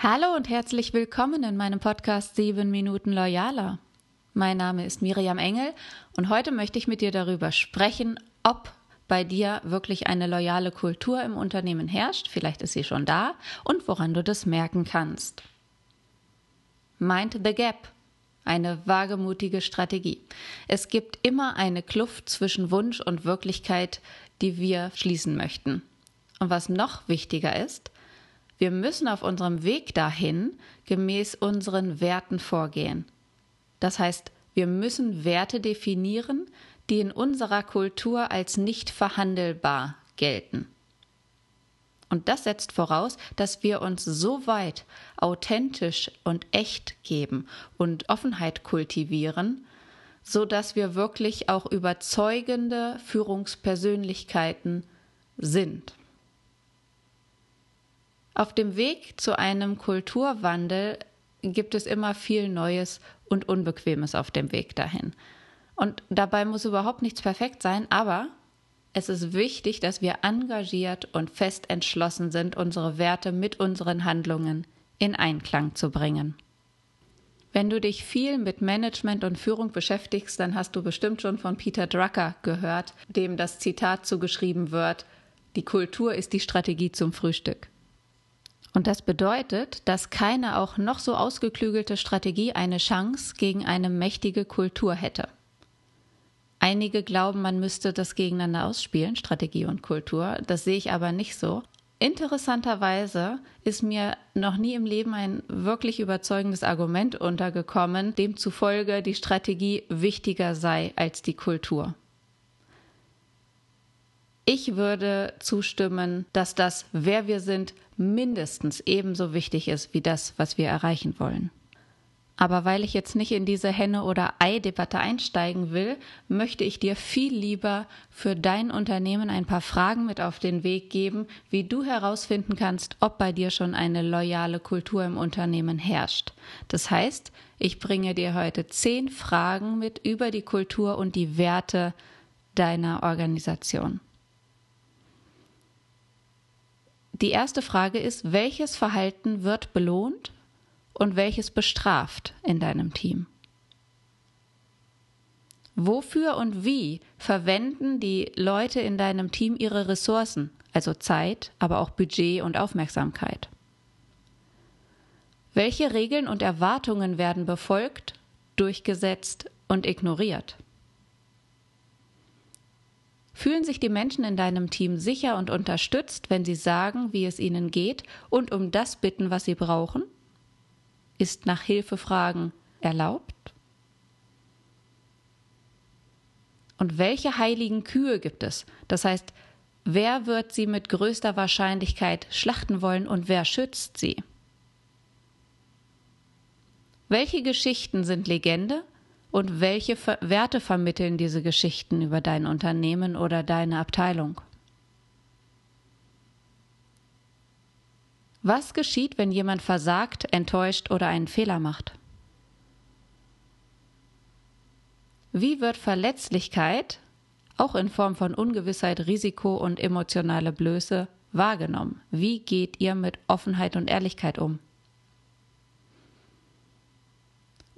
Hallo und herzlich willkommen in meinem Podcast 7 Minuten Loyaler. Mein Name ist Miriam Engel und heute möchte ich mit dir darüber sprechen, ob bei dir wirklich eine loyale Kultur im Unternehmen herrscht, vielleicht ist sie schon da, und woran du das merken kannst. Mind the Gap. Eine wagemutige Strategie. Es gibt immer eine Kluft zwischen Wunsch und Wirklichkeit, die wir schließen möchten. Und was noch wichtiger ist, wir müssen auf unserem Weg dahin gemäß unseren Werten vorgehen. Das heißt, wir müssen Werte definieren, die in unserer Kultur als nicht verhandelbar gelten. Und das setzt voraus, dass wir uns so weit authentisch und echt geben und Offenheit kultivieren, so dass wir wirklich auch überzeugende Führungspersönlichkeiten sind. Auf dem Weg zu einem Kulturwandel gibt es immer viel Neues und Unbequemes auf dem Weg dahin. Und dabei muss überhaupt nichts perfekt sein, aber es ist wichtig, dass wir engagiert und fest entschlossen sind, unsere Werte mit unseren Handlungen in Einklang zu bringen. Wenn du dich viel mit Management und Führung beschäftigst, dann hast du bestimmt schon von Peter Drucker gehört, dem das Zitat zugeschrieben wird, die Kultur ist die Strategie zum Frühstück. Und das bedeutet, dass keine auch noch so ausgeklügelte Strategie eine Chance gegen eine mächtige Kultur hätte. Einige glauben, man müsste das gegeneinander ausspielen, Strategie und Kultur. Das sehe ich aber nicht so. Interessanterweise ist mir noch nie im Leben ein wirklich überzeugendes Argument untergekommen, demzufolge die Strategie wichtiger sei als die Kultur. Ich würde zustimmen, dass das, wer wir sind, mindestens ebenso wichtig ist wie das, was wir erreichen wollen. Aber weil ich jetzt nicht in diese Henne- oder Ei-Debatte einsteigen will, möchte ich dir viel lieber für dein Unternehmen ein paar Fragen mit auf den Weg geben, wie du herausfinden kannst, ob bei dir schon eine loyale Kultur im Unternehmen herrscht. Das heißt, ich bringe dir heute zehn Fragen mit über die Kultur und die Werte deiner Organisation. Die erste Frage ist, welches Verhalten wird belohnt und welches bestraft in deinem Team? Wofür und wie verwenden die Leute in deinem Team ihre Ressourcen, also Zeit, aber auch Budget und Aufmerksamkeit? Welche Regeln und Erwartungen werden befolgt, durchgesetzt und ignoriert? Fühlen sich die Menschen in deinem Team sicher und unterstützt, wenn sie sagen, wie es ihnen geht und um das bitten, was sie brauchen? Ist nach Hilfe fragen erlaubt? Und welche heiligen Kühe gibt es? Das heißt, wer wird sie mit größter Wahrscheinlichkeit schlachten wollen und wer schützt sie? Welche Geschichten sind Legende und welche Werte vermitteln diese Geschichten über dein Unternehmen oder deine Abteilung? Was geschieht, wenn jemand versagt, enttäuscht oder einen Fehler macht? Wie wird Verletzlichkeit, auch in Form von Ungewissheit, Risiko und emotionale Blöße, wahrgenommen? Wie geht ihr mit Offenheit und Ehrlichkeit um?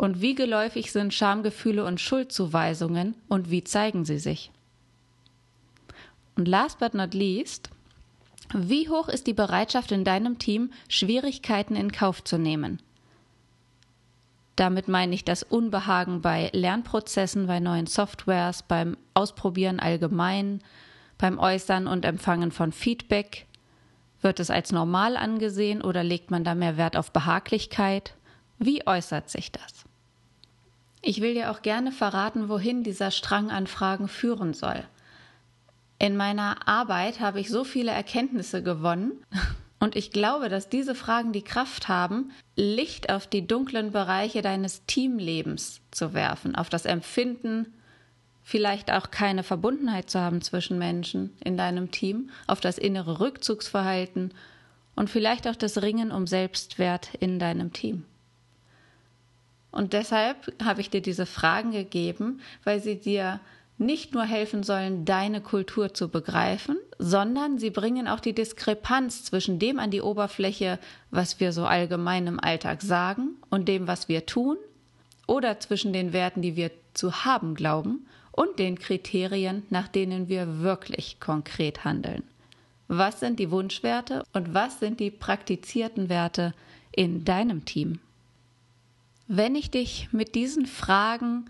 Und wie geläufig sind Schamgefühle und Schuldzuweisungen und wie zeigen sie sich? Und last but not least, wie hoch ist die Bereitschaft in deinem Team, Schwierigkeiten in Kauf zu nehmen? Damit meine ich das Unbehagen bei Lernprozessen, bei neuen Softwares, beim Ausprobieren allgemein, beim Äußern und Empfangen von Feedback. Wird es als normal angesehen oder legt man da mehr Wert auf Behaglichkeit? Wie äußert sich das? Ich will dir auch gerne verraten, wohin dieser Strang an Fragen führen soll. In meiner Arbeit habe ich so viele Erkenntnisse gewonnen und ich glaube, dass diese Fragen die Kraft haben, Licht auf die dunklen Bereiche deines Teamlebens zu werfen, auf das Empfinden, vielleicht auch keine Verbundenheit zu haben zwischen Menschen in deinem Team, auf das innere Rückzugsverhalten und vielleicht auch das Ringen um Selbstwert in deinem Team. Und deshalb habe ich dir diese Fragen gegeben, weil sie dir nicht nur helfen sollen, deine Kultur zu begreifen, sondern sie bringen auch die Diskrepanz zwischen dem an die Oberfläche, was wir so allgemein im Alltag sagen, und dem, was wir tun, oder zwischen den Werten, die wir zu haben glauben, und den Kriterien, nach denen wir wirklich konkret handeln. Was sind die Wunschwerte und was sind die praktizierten Werte in deinem Team? Wenn ich dich mit diesen Fragen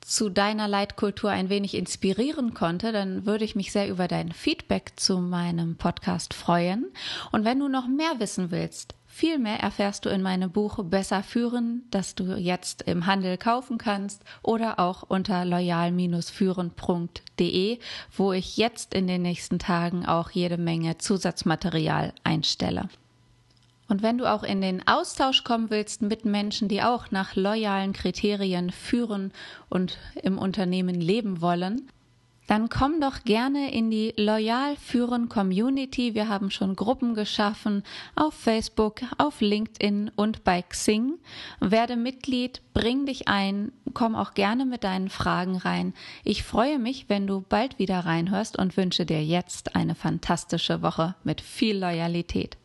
zu deiner Leitkultur ein wenig inspirieren konnte, dann würde ich mich sehr über dein Feedback zu meinem Podcast freuen. Und wenn du noch mehr wissen willst, viel mehr erfährst du in meinem Buch Besser führen, das du jetzt im Handel kaufen kannst oder auch unter loyal-führen.de, wo ich jetzt in den nächsten Tagen auch jede Menge Zusatzmaterial einstelle. Und wenn du auch in den Austausch kommen willst mit Menschen, die auch nach loyalen Kriterien führen und im Unternehmen leben wollen, dann komm doch gerne in die Loyal Führen Community. Wir haben schon Gruppen geschaffen auf Facebook, auf LinkedIn und bei Xing. Werde Mitglied, bring dich ein, komm auch gerne mit deinen Fragen rein. Ich freue mich, wenn du bald wieder reinhörst und wünsche dir jetzt eine fantastische Woche mit viel Loyalität.